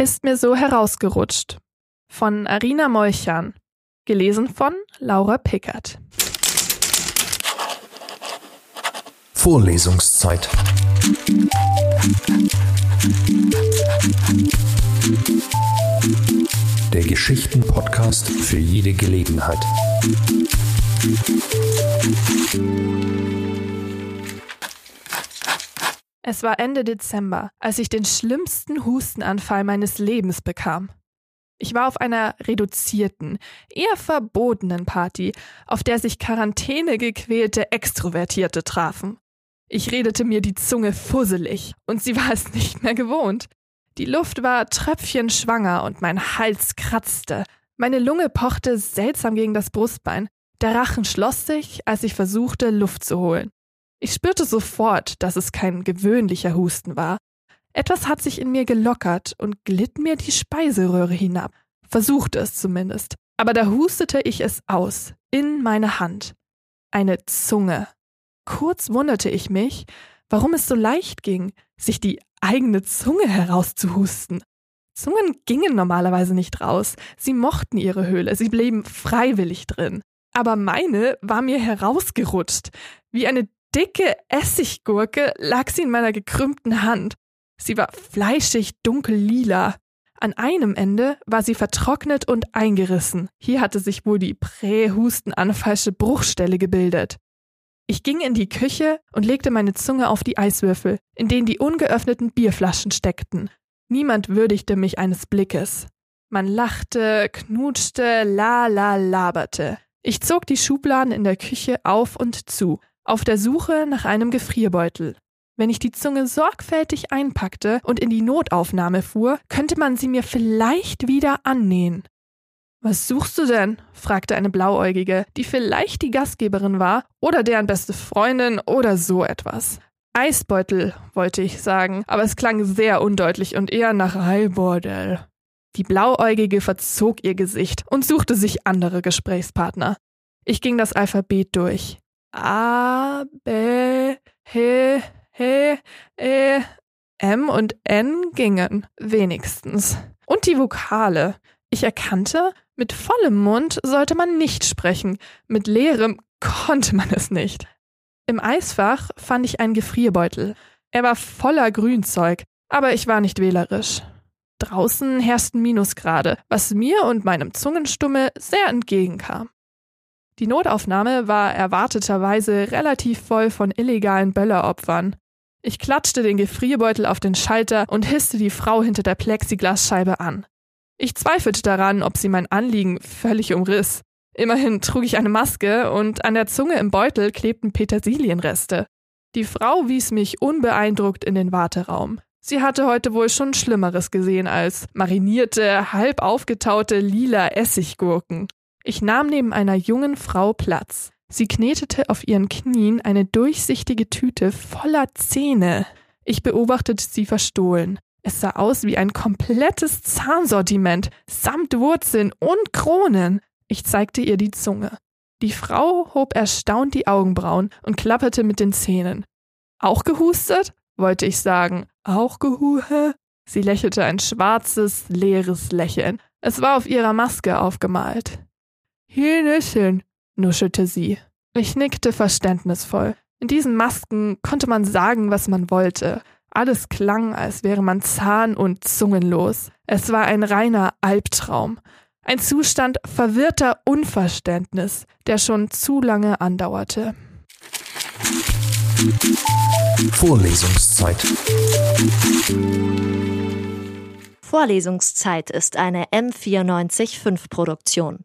ist mir so herausgerutscht. Von Arina Molchan. Gelesen von Laura Pickert. Vorlesungszeit. Der Geschichten-Podcast für jede Gelegenheit. Es war Ende Dezember, als ich den schlimmsten Hustenanfall meines Lebens bekam. Ich war auf einer reduzierten, eher verbotenen Party, auf der sich Quarantäne gequälte Extrovertierte trafen. Ich redete mir die Zunge fusselig, und sie war es nicht mehr gewohnt. Die Luft war tröpfchenschwanger und mein Hals kratzte. Meine Lunge pochte seltsam gegen das Brustbein. Der Rachen schloss sich, als ich versuchte, Luft zu holen. Ich spürte sofort, dass es kein gewöhnlicher Husten war. Etwas hat sich in mir gelockert und glitt mir die Speiseröhre hinab. Versuchte es zumindest. Aber da hustete ich es aus, in meine Hand. Eine Zunge. Kurz wunderte ich mich, warum es so leicht ging, sich die eigene Zunge herauszuhusten. Zungen gingen normalerweise nicht raus. Sie mochten ihre Höhle, sie blieben freiwillig drin. Aber meine war mir herausgerutscht, wie eine dicke Essiggurke lag sie in meiner gekrümmten Hand. Sie war fleischig dunkel-lila. An einem Ende war sie vertrocknet und eingerissen. Hier hatte sich wohl die prähustenanfallsche Bruchstelle gebildet. Ich ging in die Küche und legte meine Zunge auf die Eiswürfel, in denen die ungeöffneten Bierflaschen steckten. Niemand würdigte mich eines Blickes. Man lachte, knutschte, la la laberte. Ich zog die Schubladen in der Küche auf und zu auf der Suche nach einem Gefrierbeutel. Wenn ich die Zunge sorgfältig einpackte und in die Notaufnahme fuhr, könnte man sie mir vielleicht wieder annähen. Was suchst du denn? fragte eine Blauäugige, die vielleicht die Gastgeberin war oder deren beste Freundin oder so etwas. Eisbeutel, wollte ich sagen, aber es klang sehr undeutlich und eher nach Heilbordell. Die Blauäugige verzog ihr Gesicht und suchte sich andere Gesprächspartner. Ich ging das Alphabet durch. A, B, H, H, E, M und N gingen wenigstens. Und die Vokale. Ich erkannte, mit vollem Mund sollte man nicht sprechen, mit leerem konnte man es nicht. Im Eisfach fand ich einen Gefrierbeutel. Er war voller Grünzeug, aber ich war nicht wählerisch. Draußen herrschten Minusgrade, was mir und meinem Zungenstummel sehr entgegenkam. Die Notaufnahme war erwarteterweise relativ voll von illegalen Bölleropfern. Ich klatschte den Gefrierbeutel auf den Schalter und hisste die Frau hinter der Plexiglasscheibe an. Ich zweifelte daran, ob sie mein Anliegen völlig umriss. Immerhin trug ich eine Maske und an der Zunge im Beutel klebten Petersilienreste. Die Frau wies mich unbeeindruckt in den Warteraum. Sie hatte heute wohl schon Schlimmeres gesehen als marinierte, halb aufgetaute lila Essiggurken. Ich nahm neben einer jungen Frau Platz. Sie knetete auf ihren Knien eine durchsichtige Tüte voller Zähne. Ich beobachtete sie verstohlen. Es sah aus wie ein komplettes Zahnsortiment, samt Wurzeln und Kronen. Ich zeigte ihr die Zunge. Die Frau hob erstaunt die Augenbrauen und klapperte mit den Zähnen. Auch gehustet? wollte ich sagen. Auch gehuhe? Sie lächelte ein schwarzes, leeres Lächeln. Es war auf ihrer Maske aufgemalt. Hühnchen, nuschelte sie. Ich nickte verständnisvoll. In diesen Masken konnte man sagen, was man wollte. Alles klang, als wäre man zahn- und zungenlos. Es war ein reiner Albtraum. Ein Zustand verwirrter Unverständnis, der schon zu lange andauerte. Vorlesungszeit. Vorlesungszeit ist eine M945 Produktion.